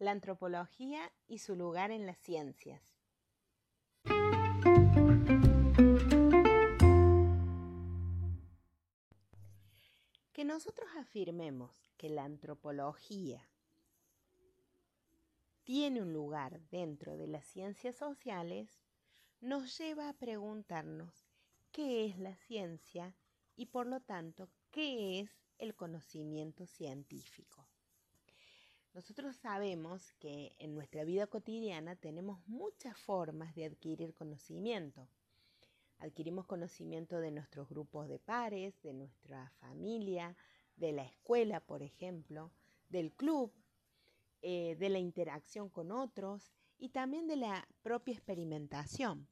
la antropología y su lugar en las ciencias. Que nosotros afirmemos que la antropología tiene un lugar dentro de las ciencias sociales nos lleva a preguntarnos qué es la ciencia y por lo tanto qué es el conocimiento científico. Nosotros sabemos que en nuestra vida cotidiana tenemos muchas formas de adquirir conocimiento. Adquirimos conocimiento de nuestros grupos de pares, de nuestra familia, de la escuela, por ejemplo, del club, eh, de la interacción con otros y también de la propia experimentación.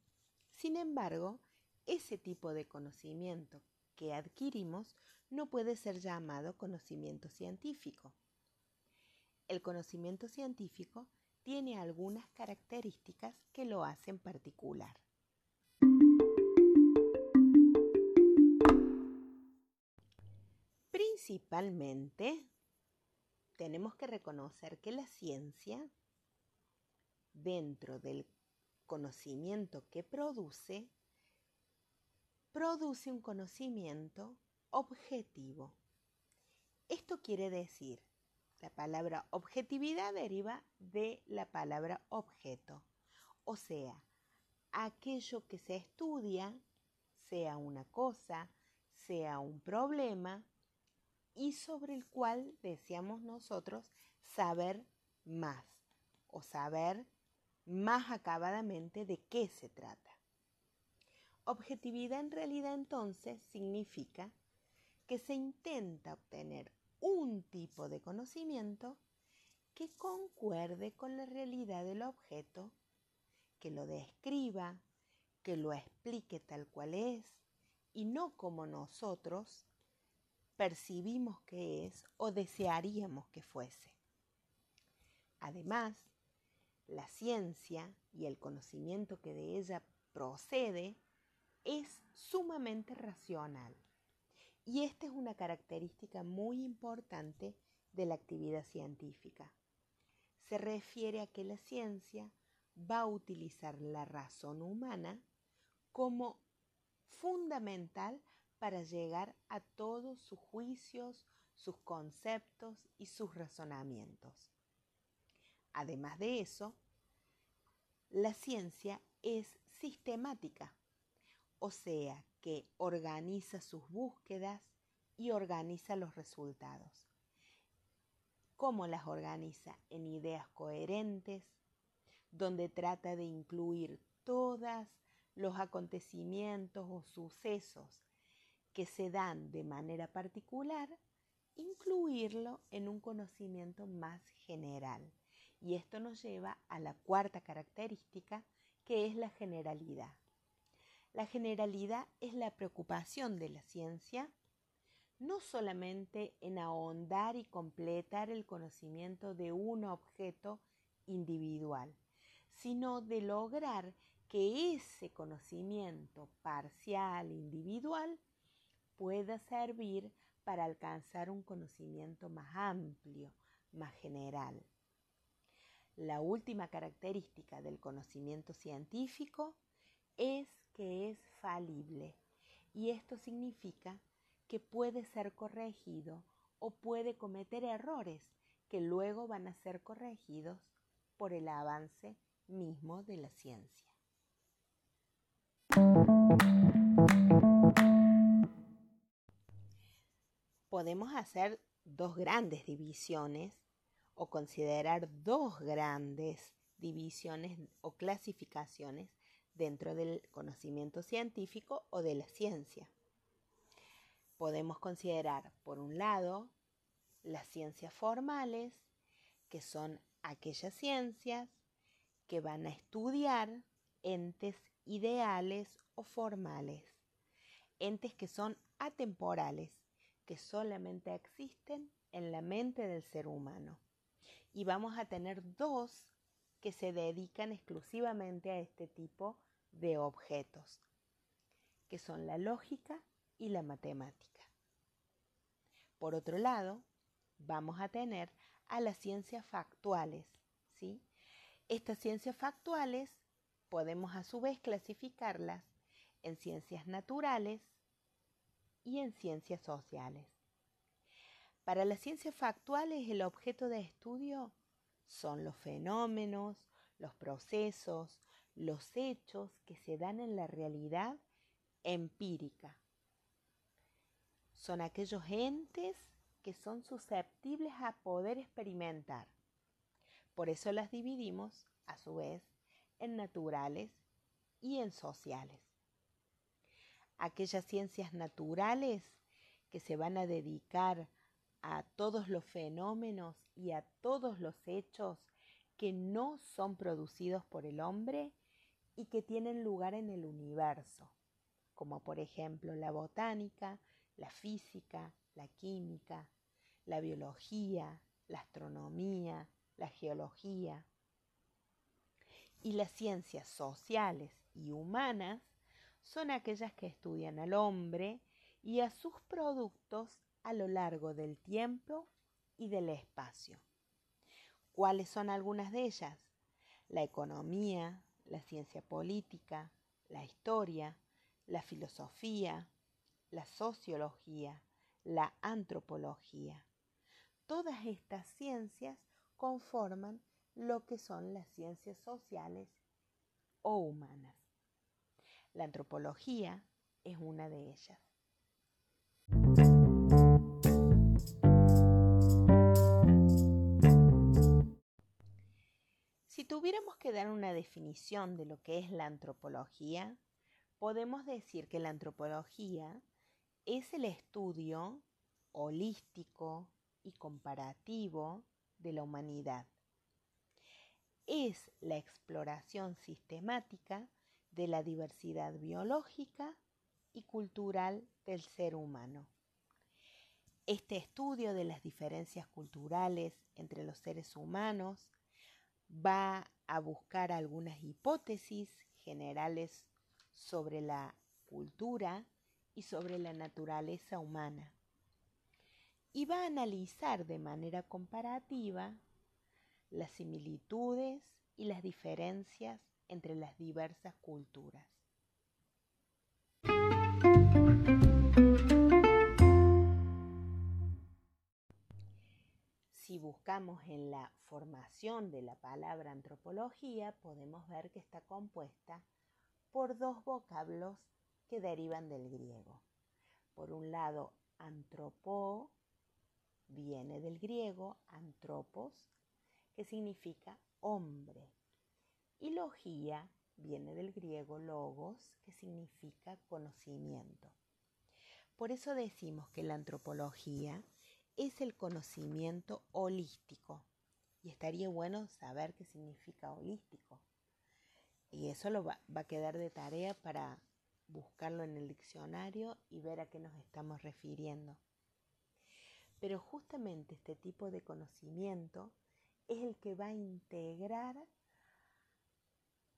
Sin embargo, ese tipo de conocimiento que adquirimos no puede ser llamado conocimiento científico. El conocimiento científico tiene algunas características que lo hacen particular. Principalmente, tenemos que reconocer que la ciencia, dentro del conocimiento que produce, produce un conocimiento objetivo. Esto quiere decir la palabra objetividad deriva de la palabra objeto, o sea, aquello que se estudia, sea una cosa, sea un problema, y sobre el cual deseamos nosotros saber más o saber más acabadamente de qué se trata. Objetividad en realidad entonces significa que se intenta obtener un tipo de conocimiento que concuerde con la realidad del objeto, que lo describa, que lo explique tal cual es y no como nosotros percibimos que es o desearíamos que fuese. Además, la ciencia y el conocimiento que de ella procede es sumamente racional. Y esta es una característica muy importante de la actividad científica. Se refiere a que la ciencia va a utilizar la razón humana como fundamental para llegar a todos sus juicios, sus conceptos y sus razonamientos. Además de eso, la ciencia es sistemática, o sea, que organiza sus búsquedas y organiza los resultados. ¿Cómo las organiza? En ideas coherentes, donde trata de incluir todos los acontecimientos o sucesos que se dan de manera particular, incluirlo en un conocimiento más general. Y esto nos lleva a la cuarta característica, que es la generalidad. La generalidad es la preocupación de la ciencia no solamente en ahondar y completar el conocimiento de un objeto individual, sino de lograr que ese conocimiento parcial individual pueda servir para alcanzar un conocimiento más amplio, más general. La última característica del conocimiento científico es que es falible y esto significa que puede ser corregido o puede cometer errores que luego van a ser corregidos por el avance mismo de la ciencia. Podemos hacer dos grandes divisiones o considerar dos grandes divisiones o clasificaciones dentro del conocimiento científico o de la ciencia. Podemos considerar, por un lado, las ciencias formales, que son aquellas ciencias que van a estudiar entes ideales o formales, entes que son atemporales, que solamente existen en la mente del ser humano. Y vamos a tener dos que se dedican exclusivamente a este tipo de objetos, que son la lógica y la matemática. Por otro lado, vamos a tener a las ciencias factuales, ¿sí? Estas ciencias factuales podemos a su vez clasificarlas en ciencias naturales y en ciencias sociales. Para las ciencias factuales el objeto de estudio son los fenómenos, los procesos, los hechos que se dan en la realidad empírica. Son aquellos entes que son susceptibles a poder experimentar. Por eso las dividimos, a su vez, en naturales y en sociales. Aquellas ciencias naturales que se van a dedicar a todos los fenómenos y a todos los hechos que no son producidos por el hombre y que tienen lugar en el universo, como por ejemplo la botánica, la física, la química, la biología, la astronomía, la geología. Y las ciencias sociales y humanas son aquellas que estudian al hombre y a sus productos a lo largo del tiempo y del espacio. ¿Cuáles son algunas de ellas? La economía, la ciencia política, la historia, la filosofía, la sociología, la antropología. Todas estas ciencias conforman lo que son las ciencias sociales o humanas. La antropología es una de ellas. Tuviéramos que dar una definición de lo que es la antropología, podemos decir que la antropología es el estudio holístico y comparativo de la humanidad. Es la exploración sistemática de la diversidad biológica y cultural del ser humano. Este estudio de las diferencias culturales entre los seres humanos va a buscar algunas hipótesis generales sobre la cultura y sobre la naturaleza humana. Y va a analizar de manera comparativa las similitudes y las diferencias entre las diversas culturas. Si buscamos en la formación de la palabra antropología, podemos ver que está compuesta por dos vocablos que derivan del griego. Por un lado, antropo viene del griego antropos, que significa hombre, y logía viene del griego logos, que significa conocimiento. Por eso decimos que la antropología es el conocimiento holístico. Y estaría bueno saber qué significa holístico. Y eso lo va, a quedar de tarea para buscarlo en el diccionario y ver a qué nos estamos refiriendo. Pero justamente este tipo de conocimiento es el que va a integrar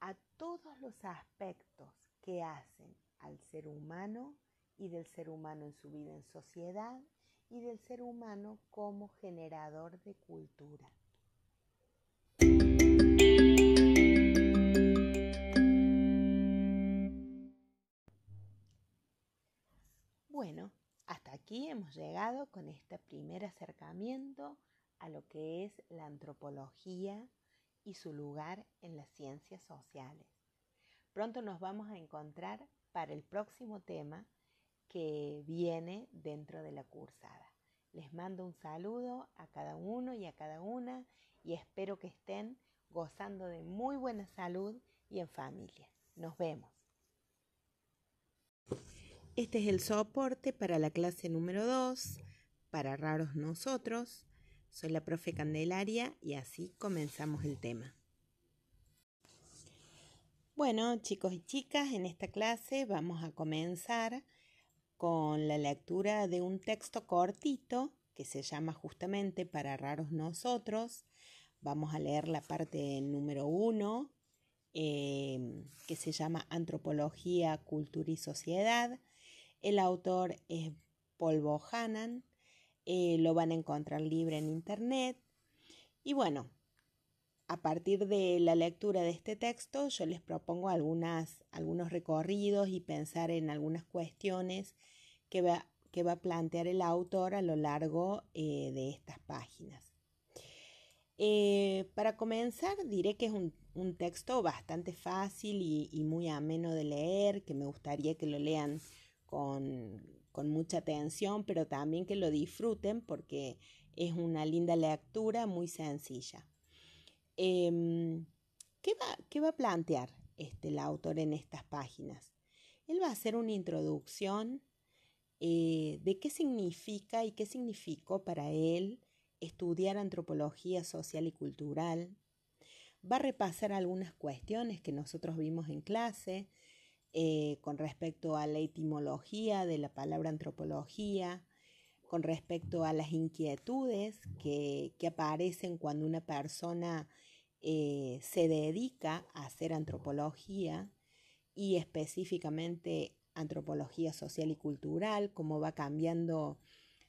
a todos los aspectos que hacen al ser humano y del ser humano en su vida en sociedad y del ser humano como generador de cultura. Bueno, hasta aquí hemos llegado con este primer acercamiento a lo que es la antropología y su lugar en las ciencias sociales. Pronto nos vamos a encontrar para el próximo tema que viene dentro de la cursada. Les mando un saludo a cada uno y a cada una y espero que estén gozando de muy buena salud y en familia. Nos vemos. Este es el soporte para la clase número 2, para raros nosotros. Soy la profe Candelaria y así comenzamos el tema. Bueno, chicos y chicas, en esta clase vamos a comenzar con la lectura de un texto cortito que se llama justamente Para raros nosotros. Vamos a leer la parte número uno, em, que se llama Antropología, Cultura y Sociedad. El autor es Paul Bohannan. Eh, lo van a encontrar libre en internet. Y bueno, a partir de la lectura de este texto, yo les propongo algunas, algunos recorridos y pensar en algunas cuestiones que va, a plantear el autor a lo largo eh, de estas páginas. Eh, para comenzar, diré que es un, texto bastante fácil y, muy ameno de leer, que me gustaría que lo lean con, mucha atención, pero también que lo disfruten porque es una linda lectura muy sencilla. Em, ¿qué, va, a plantear este, el autor en estas páginas? Él va a hacer una introducción eh, de qué significa y qué significó para él estudiar antropología social y cultural. Va a repasar algunas cuestiones que nosotros vimos en clase eh, con respecto a la etimología de la palabra antropología, con respecto a las inquietudes que, aparecen cuando una persona eh, se dedica a hacer antropología y específicamente antropología social y cultural, cómo va cambiando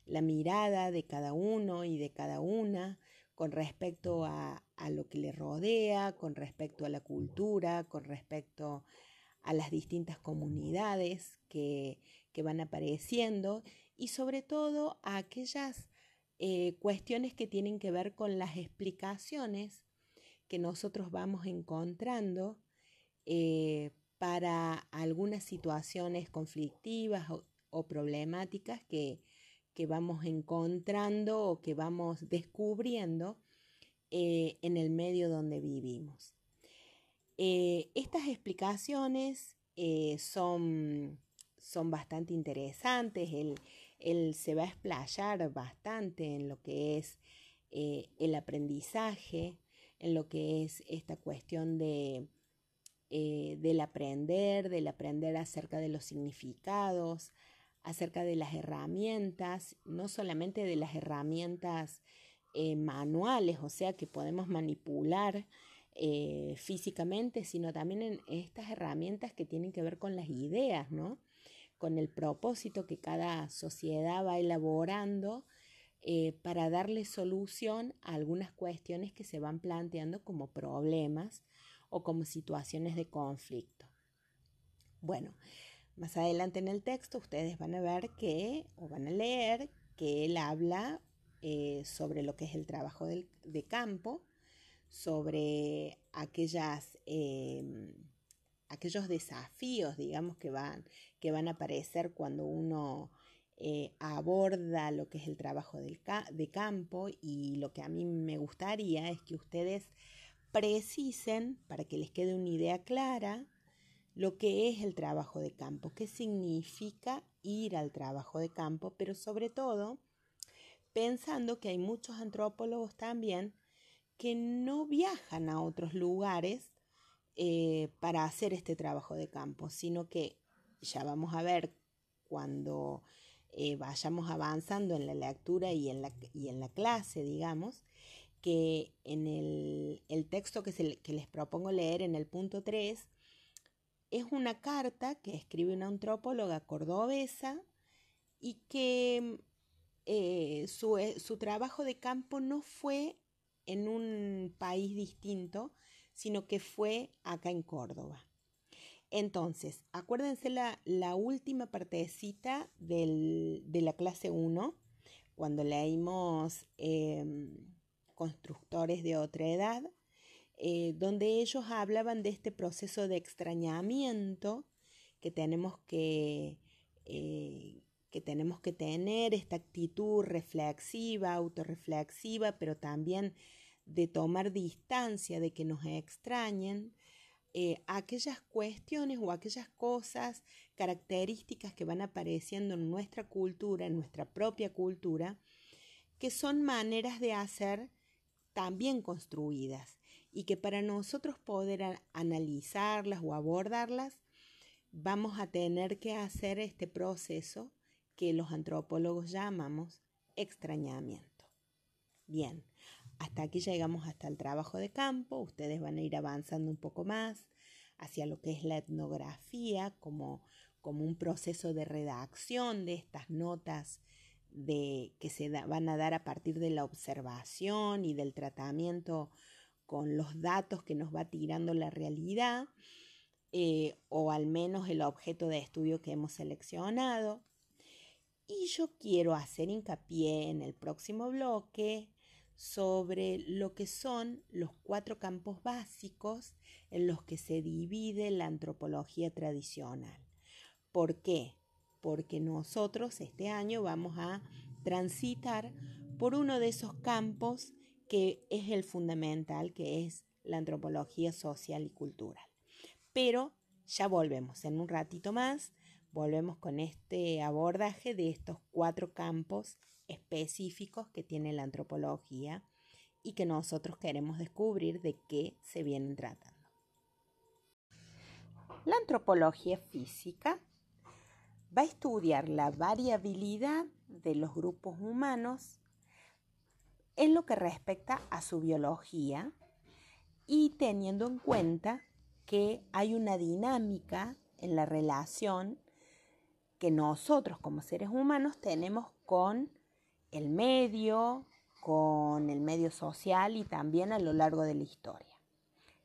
la mirada de cada uno y de cada una con respecto a, lo que le rodea, con respecto a la cultura, con respecto a las distintas comunidades que, van apareciendo y sobre todo a aquellas eh, cuestiones que tienen que ver con las explicaciones que nosotros vamos encontrando eh, para algunas situaciones conflictivas o problemáticas que, que vamos encontrando o que vamos descubriendo eh, en el medio donde vivimos. Eh, estas explicaciones son, son, bastante interesantes, él, se va a explayar bastante en lo que es el aprendizaje, en lo que es esta cuestión de, del aprender, del aprender acerca de los significados, acerca de las herramientas, no solamente de las herramientas eh, manuales, o sea, que podemos manipular eh, físicamente, sino también en estas herramientas que tienen que ver con las ideas, ¿no? Con el propósito que cada sociedad va elaborando eh, para darle solución a algunas cuestiones que se van planteando como problemas o como situaciones de conflicto. Bueno, más adelante en el texto ustedes van a ver que, o van a leer, que él habla eh, sobre lo que es el trabajo de campo, sobre aquellas, em, aquellos desafíos, digamos, que van, que van a aparecer cuando uno eh, aborda lo que es el trabajo de campo y lo que a mí me gustaría es que ustedes precisen, para que les quede una idea clara, lo que es el trabajo de campo, qué significa ir al trabajo de campo, pero sobre todo pensando que hay muchos antropólogos también que no viajan a otros lugares eh, para hacer este trabajo de campo, sino que ya vamos a ver cuando eh, vayamos avanzando en la lectura y en la, y en la clase, digamos, que en el, texto que, que les propongo leer en el punto 3, es una carta que escribe una antropóloga cordobesa y que eh, eh, su, trabajo de campo no fue en un país distinto, sino que fue acá en Córdoba. Entonces, acuérdense la, última partecita de la clase 1, cuando leímos em, Constructores de otra edad, eh, donde ellos hablaban de este proceso de extrañamiento que tenemos que, eh, que tenemos que tener, esta actitud reflexiva, autorreflexiva, pero también de tomar distancia de que nos extrañen, eh, aquellas cuestiones o aquellas cosas, características que van apareciendo en nuestra cultura, en nuestra propia cultura, que son maneras de hacer también construidas y que para nosotros poder analizarlas o abordarlas, vamos a tener que hacer este proceso que los antropólogos llamamos extrañamiento. Bien, hasta aquí llegamos hasta el trabajo de campo, ustedes van a ir avanzando un poco más hacia lo que es la etnografía como, como un proceso de redacción de estas notas de, que se van a dar a partir de la observación y del tratamiento con los datos que nos va tirando la realidad eh, o al menos el objeto de estudio que hemos seleccionado. Y yo quiero hacer hincapié en el próximo bloque sobre lo que son los cuatro campos básicos en los que se divide la antropología tradicional. ¿Por qué? Porque nosotros este año vamos a transitar por uno de esos campos que es el fundamental, que es la antropología social y cultural. Pero ya volvemos en un ratito más, volvemos con este abordaje de estos cuatro campos específicos que tiene la antropología y que nosotros queremos descubrir de qué se vienen tratando. La antropología física va a estudiar la variabilidad de los grupos humanos en lo que respecta a su biología y teniendo en cuenta que hay una dinámica en la relación que nosotros como seres humanos tenemos con el medio, con el medio social y también a lo largo de la historia.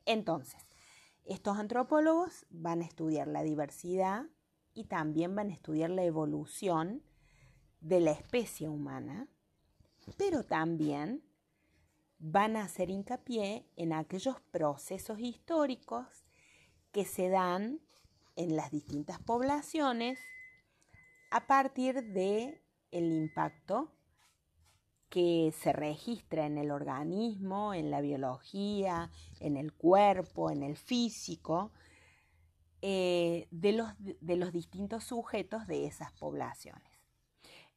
Entonces, estos antropólogos van a estudiar la diversidad y también van a estudiar la evolución de la especie humana, pero también van a hacer hincapié en aquellos procesos históricos que se dan en las distintas poblaciones a partir de el impacto que se registra en el organismo, en la biología, en el cuerpo, en el físico, eh, de, los, de los distintos sujetos de esas poblaciones.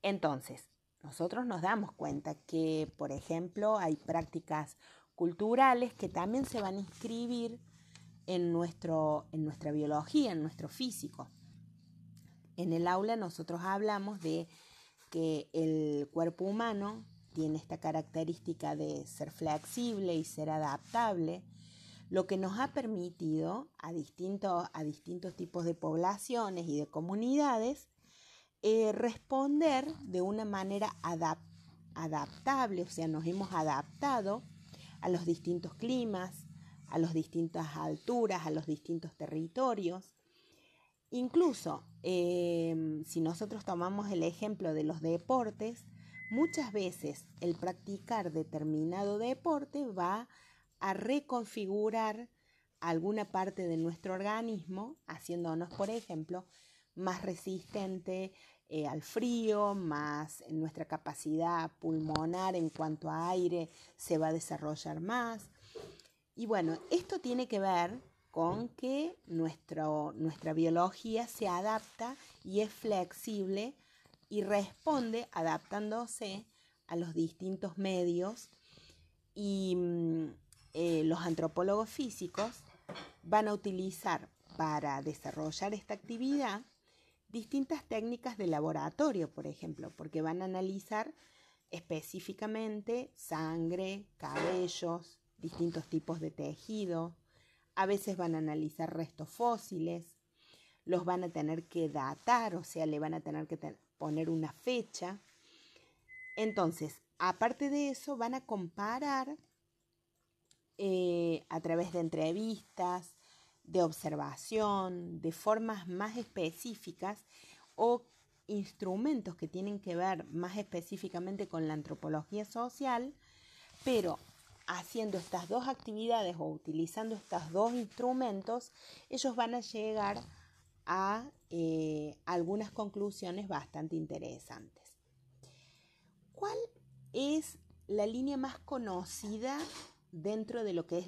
Entonces, nosotros nos damos cuenta que, por ejemplo, hay prácticas culturales que también se van a inscribir en, nuestro, en nuestra biología, en nuestro físico. En el aula nosotros hablamos de que el cuerpo humano tiene esta característica de ser flexible y ser adaptable, lo que nos ha permitido a, a distintos tipos de poblaciones y de comunidades eh, responder de una manera adaptable, o sea, nos hemos adaptado a los distintos climas, a las distintas alturas, a los distintos territorios. Incluso, em, si nosotros tomamos el ejemplo de los deportes, muchas veces el practicar determinado deporte va a reconfigurar alguna parte de nuestro organismo, haciéndonos, por ejemplo, más resistente eh, al frío, más nuestra capacidad pulmonar en cuanto a aire se va a desarrollar más. Y bueno, esto tiene que ver con que nuestra biología se adapta y es flexible y responde adaptándose a los distintos medios y mm, eh, los antropólogos físicos van a utilizar para desarrollar esta actividad distintas técnicas de laboratorio, por ejemplo, porque van a analizar específicamente sangre, cabellos, distintos tipos de tejido, a veces van a analizar restos fósiles, los van a tener que datar, o sea, le van a tener que poner una fecha. Entonces, aparte de eso, van a comparar eh, a través de entrevistas, de observación, de formas más específicas o instrumentos que tienen que ver más específicamente con la antropología social, pero haciendo estas dos actividades o utilizando estos dos instrumentos, ellos van a llegar a eh, algunas conclusiones bastante interesantes. ¿Cuál es la línea más conocida dentro de lo que es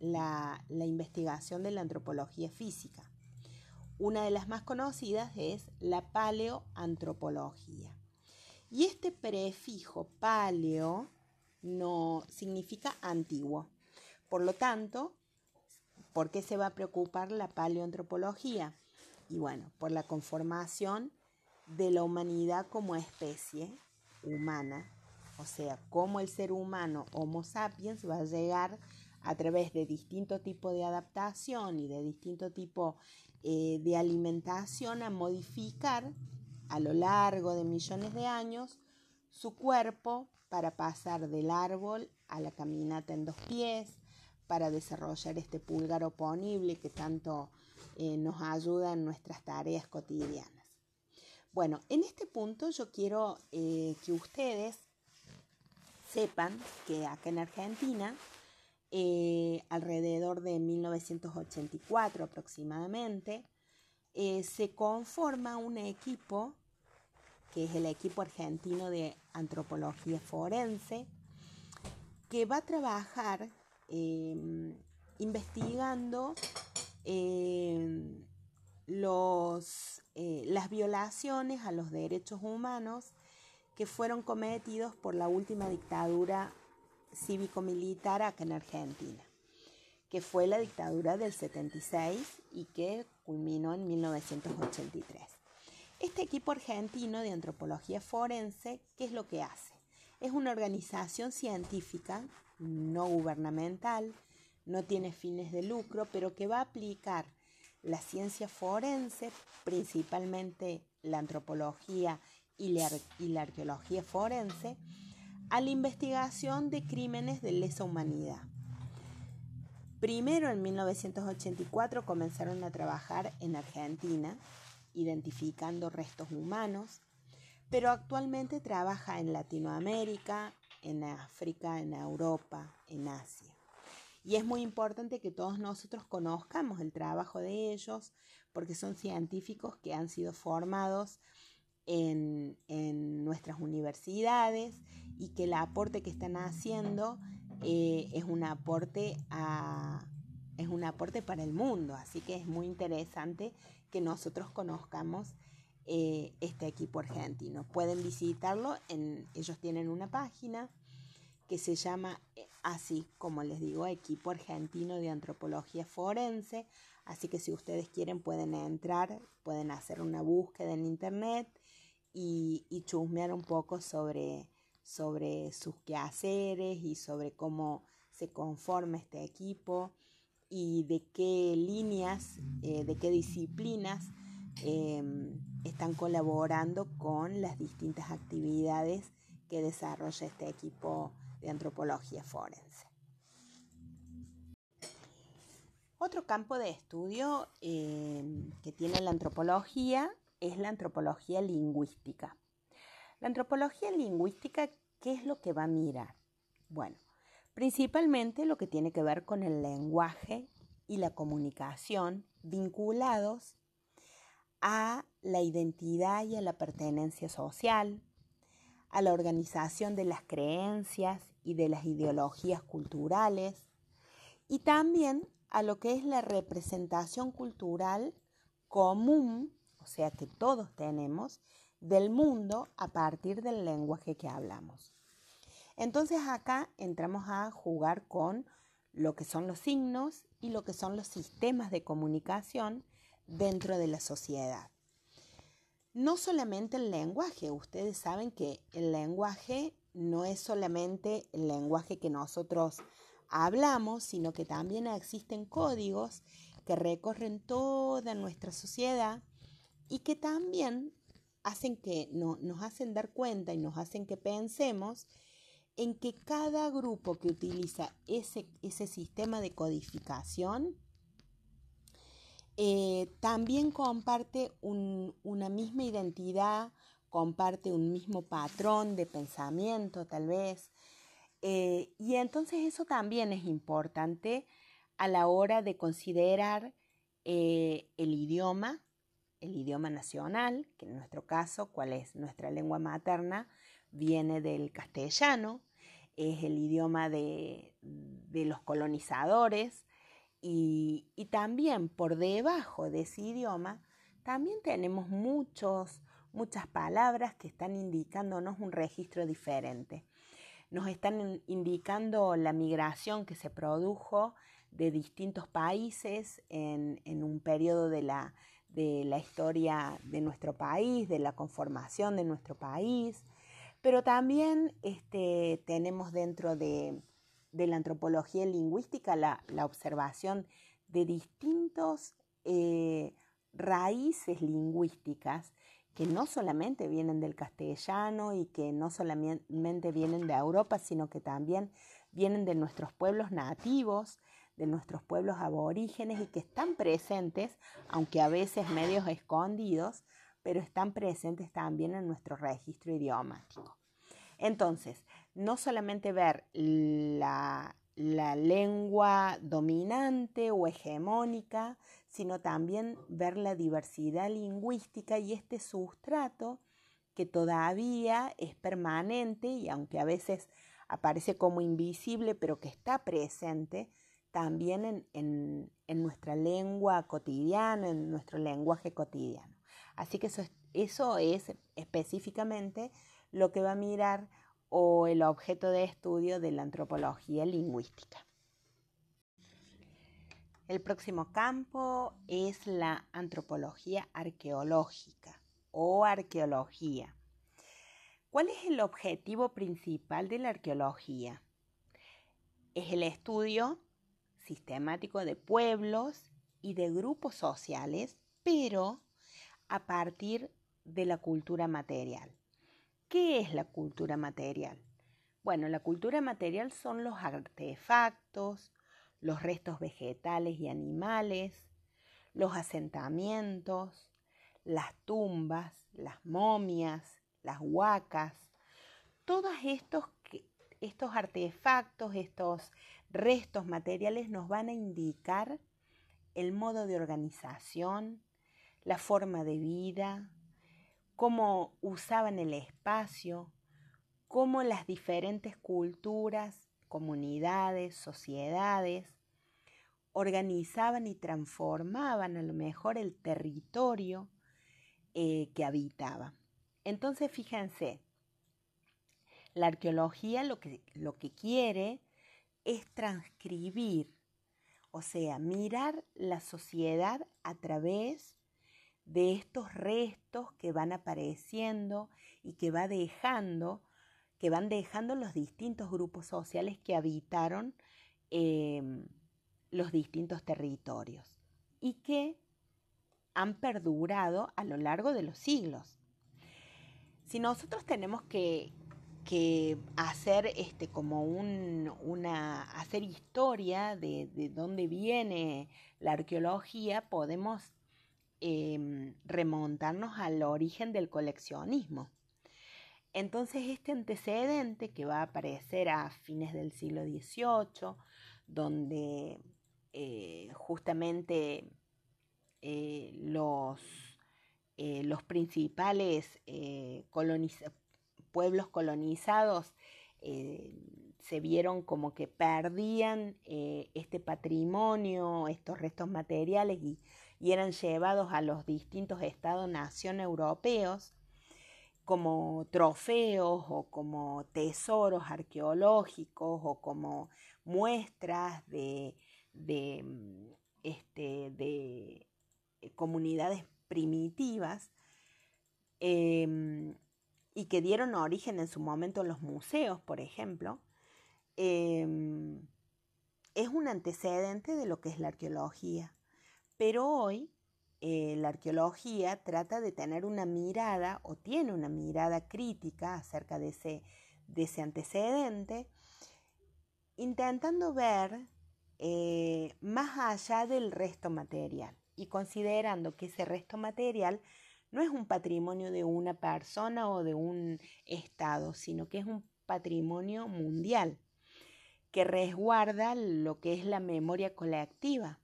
la, investigación de la antropología física. Una de las más conocidas es la paleoantropología. Y este prefijo paleo no significa antiguo. Por lo tanto, ¿por qué se va a preocupar la paleoantropología? Y bueno, por la conformación de la humanidad como especie humana o sea, cómo el ser humano Homo sapiens va a llegar a través de distinto tipo de adaptación y de distinto tipo eh, de alimentación a modificar a lo largo de millones de años su cuerpo para pasar del árbol a la caminata en dos pies, para desarrollar este pulgar oponible que tanto eh, nos ayuda en nuestras tareas cotidianas. Bueno, en este punto yo quiero eh, que ustedes sepan que acá en Argentina, eh, alrededor de 1984 aproximadamente, se conforma un equipo, que es el equipo argentino de antropología forense, que va a trabajar em, investigando em, los, eh, las violaciones a los derechos humanos que fueron cometidos por la última dictadura cívico-militar acá en Argentina, que fue la dictadura del 76 y que culminó en 1983. Este equipo argentino de antropología forense, ¿qué es lo que hace? Es una organización científica no gubernamental, no tiene fines de lucro, pero que va a aplicar la ciencia forense, principalmente la antropología y la, arqueología forense, a la investigación de crímenes de lesa humanidad. Primero, en 1984, comenzaron a trabajar en Argentina, identificando restos humanos, pero actualmente trabaja en Latinoamérica, en África, en Europa, en Asia. Y es muy importante que todos nosotros conozcamos el trabajo de ellos porque son científicos que han sido formados en, nuestras universidades y que el aporte que están haciendo eh, es, un aporte es un aporte para el mundo. Así que es muy interesante que nosotros conozcamos eh, este equipo argentino. Pueden visitarlo, en, ellos tienen una página que se llama eh, así como les digo, equipo argentino de antropología forense. Así que si ustedes quieren pueden entrar, pueden hacer una búsqueda en internet y, chusmear un poco sobre, sobre sus quehaceres y sobre cómo se conforma este equipo y de qué líneas, eh, de qué disciplinas Em, están colaborando con las distintas actividades que desarrolla este equipo de antropología forense. Otro campo de estudio em, que tiene la antropología es la antropología lingüística. La antropología lingüística, ¿qué es lo que va a mirar? Bueno, principalmente lo que tiene que ver con el lenguaje y la comunicación vinculados a la identidad y a la pertenencia social, a la organización de las creencias y de las ideologías culturales y también a lo que es la representación cultural común, o sea que todos tenemos, del mundo a partir del lenguaje que hablamos. Entonces acá entramos a jugar con lo que son los signos y lo que son los sistemas de comunicación dentro de la sociedad. No solamente el lenguaje, ustedes saben que el lenguaje no es solamente el lenguaje que nosotros hablamos, sino que también existen códigos que recorren toda nuestra sociedad y que también hacen que nos hacen dar cuenta y nos hacen que pensemos en que cada grupo que utiliza ese, ese sistema de codificación eh, también comparte una misma identidad, comparte un mismo patrón de pensamiento tal vez. Eh, y entonces eso también es importante a la hora de considerar eh, el idioma, el idioma nacional, que en nuestro caso, ¿cuál es nuestra lengua materna? Viene del castellano, es el idioma de los colonizadores, y, también por debajo de ese idioma, también tenemos muchos, muchas palabras que están indicándonos un registro diferente. Nos están indicando la migración que se produjo de distintos países en, un periodo de la, de la historia de nuestro país, de la conformación de nuestro país, pero también este, tenemos dentro de, de la antropología lingüística la, observación de distintos eh, raíces lingüísticas que no solamente vienen del castellano y que no solamente vienen de Europa, sino que también vienen de nuestros pueblos nativos, de nuestros pueblos aborígenes y que están presentes, aunque a veces medios escondidos, pero están presentes también en nuestro registro idiomático. Entonces, no solamente ver la, la lengua dominante o hegemónica, sino también ver la diversidad lingüística y este sustrato que todavía es permanente y aunque a veces aparece como invisible, pero que está presente también en, nuestra lengua cotidiana, en nuestro lenguaje cotidiano. Así que eso es, eso es específicamente lo que va a mirar o el objeto de estudio de la antropología lingüística. El próximo campo es la antropología arqueológica o arqueología. ¿Cuál es el objetivo principal de la arqueología? Es el estudio sistemático de pueblos y de grupos sociales, pero a partir de la cultura material. ¿Qué es la cultura material? Bueno, la cultura material son los artefactos, los restos vegetales y animales, los asentamientos, las tumbas, las momias, las huacas, todos estos, estos artefactos, estos restos materiales nos van a indicar el modo de organización, la forma de vida, cómo usaban el espacio, cómo las diferentes culturas, comunidades, sociedades organizaban y transformaban a lo mejor el territorio eh, que habitaba. Entonces, fíjense, la arqueología lo que, lo que quiere es transcribir, o sea, mirar la sociedad a través de estos restos que van apareciendo y que va dejando, que van dejando los distintos grupos sociales que habitaron em, los distintos territorios y que han perdurado a lo largo de los siglos. Si nosotros tenemos que, hacer este como una hacer historia de, dónde viene la arqueología, podemos em, remontarnos al origen del coleccionismo. Entonces este antecedente que va a aparecer a fines del siglo XVIII, donde eh, justamente eh, los eh, los principales pueblos colonizados se vieron como que perdían este patrimonio, estos restos materiales y, eran llevados a los distintos estados-nación europeos como trofeos o como tesoros arqueológicos o como muestras de, de, este, de comunidades primitivas em, y que dieron origen en su momento a los museos, por ejemplo, em, es un antecedente de lo que es la arqueología. Pero hoy eh, la arqueología trata de tener una mirada o tiene una mirada crítica acerca de ese, de ese antecedente, intentando ver eh, más allá del resto material y considerando que ese resto material no es un patrimonio de una persona o de un estado, sino que es un patrimonio mundial que resguarda lo que es la memoria colectiva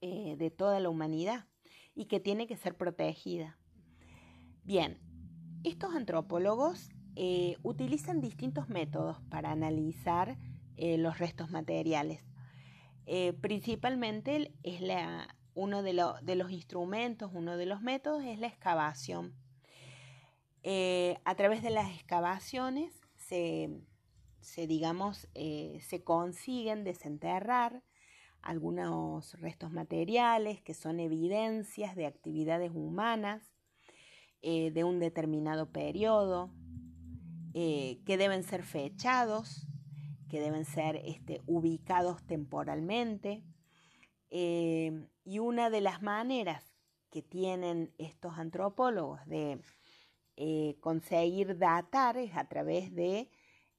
eh, de toda la humanidad y que tiene que ser protegida. Bien, estos antropólogos eh, utilizan distintos métodos para analizar eh, los restos materiales. principalmente es la uno de, los instrumentos, uno de los métodos es la excavación. A través de las excavaciones se, digamos, eh, se consiguen desenterrar algunos restos materiales que son evidencias de actividades humanas eh, de un determinado periodo, que deben ser fechados, que deben ser este, ubicados temporalmente. Y una de las maneras que tienen estos antropólogos de eh, conseguir datar es a través de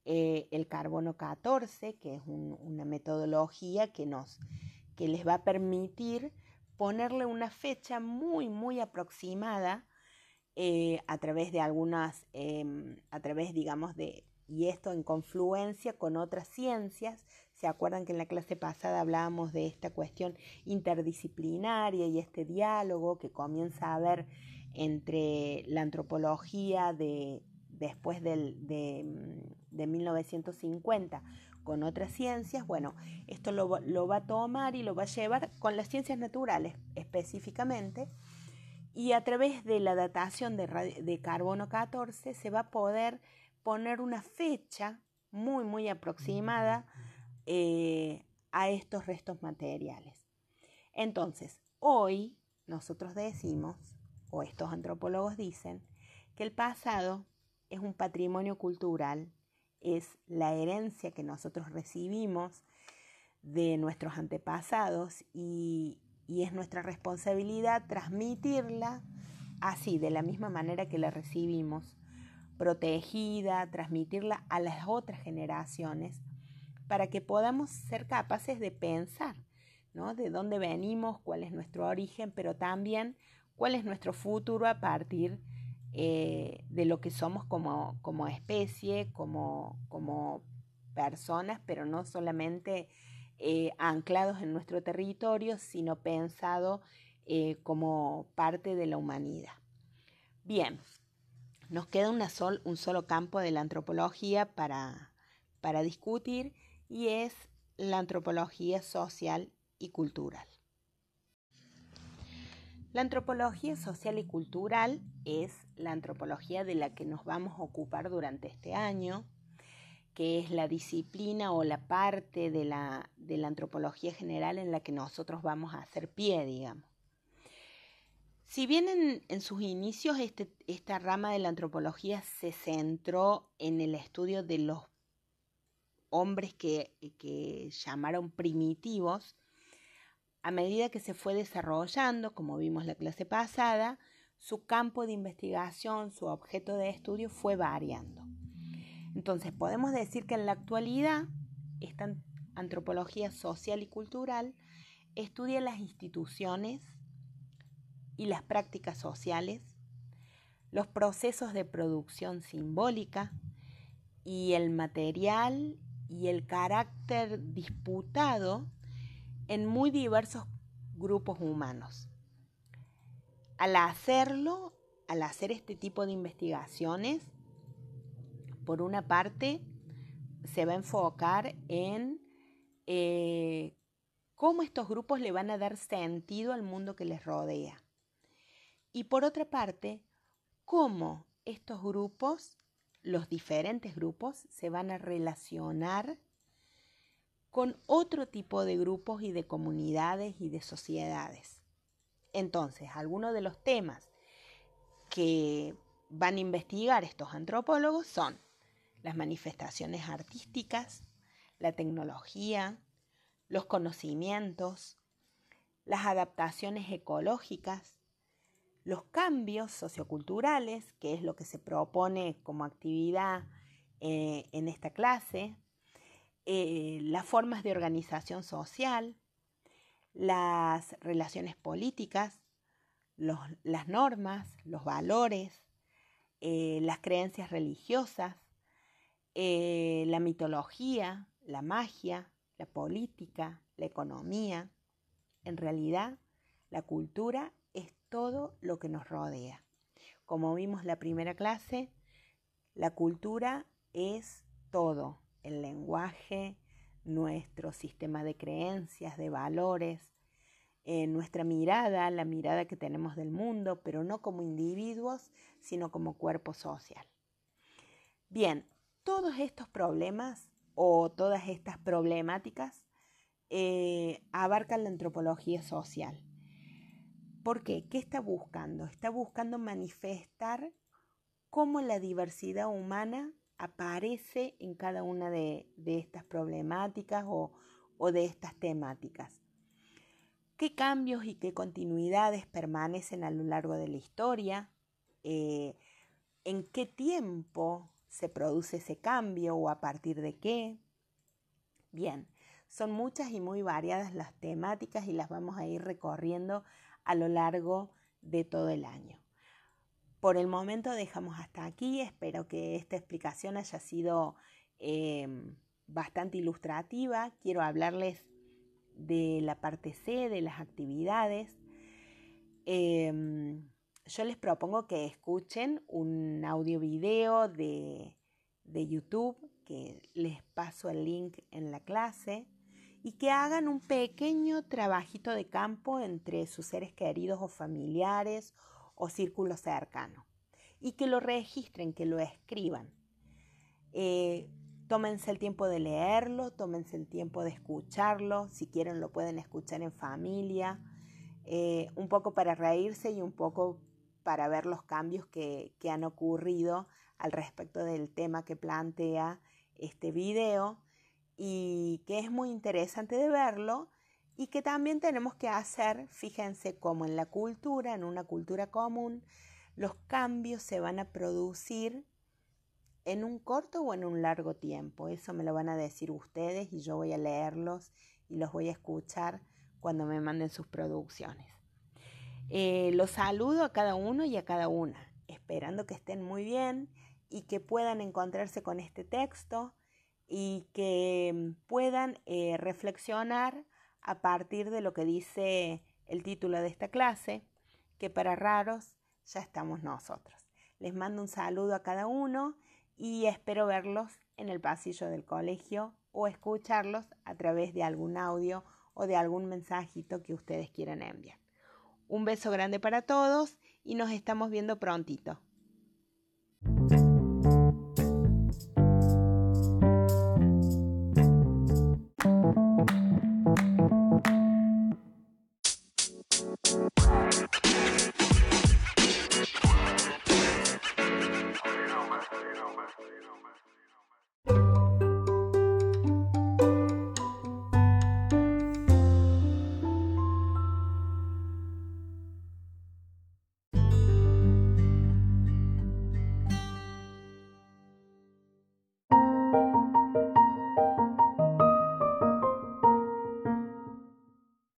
eh, el carbono 14, que es una metodología que, nos, que les va a permitir ponerle una fecha muy, muy aproximada eh, a través de algunas, em, a través, digamos, de, y esto en confluencia con otras ciencias. ¿Se acuerdan que en la clase pasada hablábamos de esta cuestión interdisciplinaria y este diálogo que comienza a haber entre la antropología de, después del, de, de, 1950 con otras ciencias? Bueno, esto lo, va a tomar y lo va a llevar con las ciencias naturales específicamente y a través de la datación de, de, carbono 14 se va a poder poner una fecha muy, muy aproximada eh, a estos restos materiales. Entonces, hoy nosotros decimos, o estos antropólogos dicen, que el pasado es un patrimonio cultural, es la herencia que nosotros recibimos de nuestros antepasados y, y es nuestra responsabilidad transmitirla así, de la misma manera que la recibimos, protegida, transmitirla a las otras generaciones, para que podamos ser capaces de pensar, ¿no? De dónde venimos, cuál es nuestro origen, pero también cuál es nuestro futuro a partir eh, de lo que somos como, como especie, como, como personas, pero no solamente eh, anclados en nuestro territorio, sino pensado eh, como parte de la humanidad. Bien, nos queda un solo campo de la antropología para, para discutir y es la antropología social y cultural. La antropología social y cultural es la antropología de la que nos vamos a ocupar durante este año que es la disciplina o la parte de la, de la antropología general en la que nosotros vamos a hacer pie, digamos. Si bien en, sus inicios este, esta rama de la antropología se centró en el estudio de los hombres que, que llamaron primitivos, a medida que se fue desarrollando, como vimos la clase pasada, su campo de investigación, su objeto de estudio fue variando. Entonces, podemos decir que en la actualidad esta antropología social y cultural estudia las instituciones y las prácticas sociales, los procesos de producción simbólica y el material y el carácter disputado en muy diversos grupos humanos. Al hacerlo, al hacer este tipo de investigaciones, por una parte, se va a enfocar en eh, cómo estos grupos le van a dar sentido al mundo que les rodea. Y por otra parte, cómo estos grupos, los diferentes grupos, se van a relacionar con otro tipo de grupos y de comunidades y de sociedades. Entonces, algunos de los temas que van a investigar estos antropólogos son las manifestaciones artísticas, la tecnología, los conocimientos, las adaptaciones ecológicas, los cambios socioculturales, que es lo que se propone como actividad eh, en esta clase, eh, las formas de organización social, las relaciones políticas, las normas, los valores, eh, las creencias religiosas, eh, la mitología, la magia, la política, la economía. En realidad, la cultura es todo lo que nos rodea. Como vimos la primera clase, la cultura es todo, el lenguaje, nuestro sistema de creencias, de valores, eh, nuestra mirada, la mirada que tenemos del mundo, pero no como individuos, sino como cuerpo social. Bien, todos estos problemas o todas estas problemáticas eh, abarcan la antropología social. ¿Por qué? ¿Qué está buscando? Está buscando manifestar cómo la diversidad humana aparece en cada una de, estas problemáticas o, de estas temáticas. ¿Qué cambios y qué continuidades permanecen a lo largo de la historia? Eh, ¿En qué tiempo se produce ese cambio o a partir de qué. Bien, son muchas y muy variadas las temáticas y las vamos a ir recorriendo a lo largo de todo el año. Por el momento dejamos hasta aquí. Espero que esta explicación haya sido em, bastante ilustrativa. Quiero hablarles de la parte C, de las actividades. Em, yo les propongo que escuchen un audio video de, de YouTube, que les paso el link en la clase, y que hagan un pequeño trabajito de campo entre sus seres queridos o familiares o círculo cercano, y que lo registren, que lo escriban. Eh, tómense el tiempo de leerlo, tómense el tiempo de escucharlo, si quieren lo pueden escuchar en familia, eh, un poco para reírse y un poco para ver los cambios que, han ocurrido al respecto del tema que plantea este video y que es muy interesante de verlo y que también tenemos que hacer, fíjense como en la cultura, en una cultura común, los cambios se van a producir en un corto o en un largo tiempo. Eso me lo van a decir ustedes y yo voy a leerlos y los voy a escuchar cuando me manden sus producciones. Eh, los saludo a cada uno y a cada una, esperando que estén muy bien y que puedan encontrarse con este texto y que puedan eh, reflexionar a partir de lo que dice el título de esta clase, que para raros ya estamos nosotros. Les mando un saludo a cada uno y espero verlos en el pasillo del colegio o escucharlos a través de algún audio o de algún mensajito que ustedes quieran enviar. Un beso grande para todos y nos estamos viendo prontito.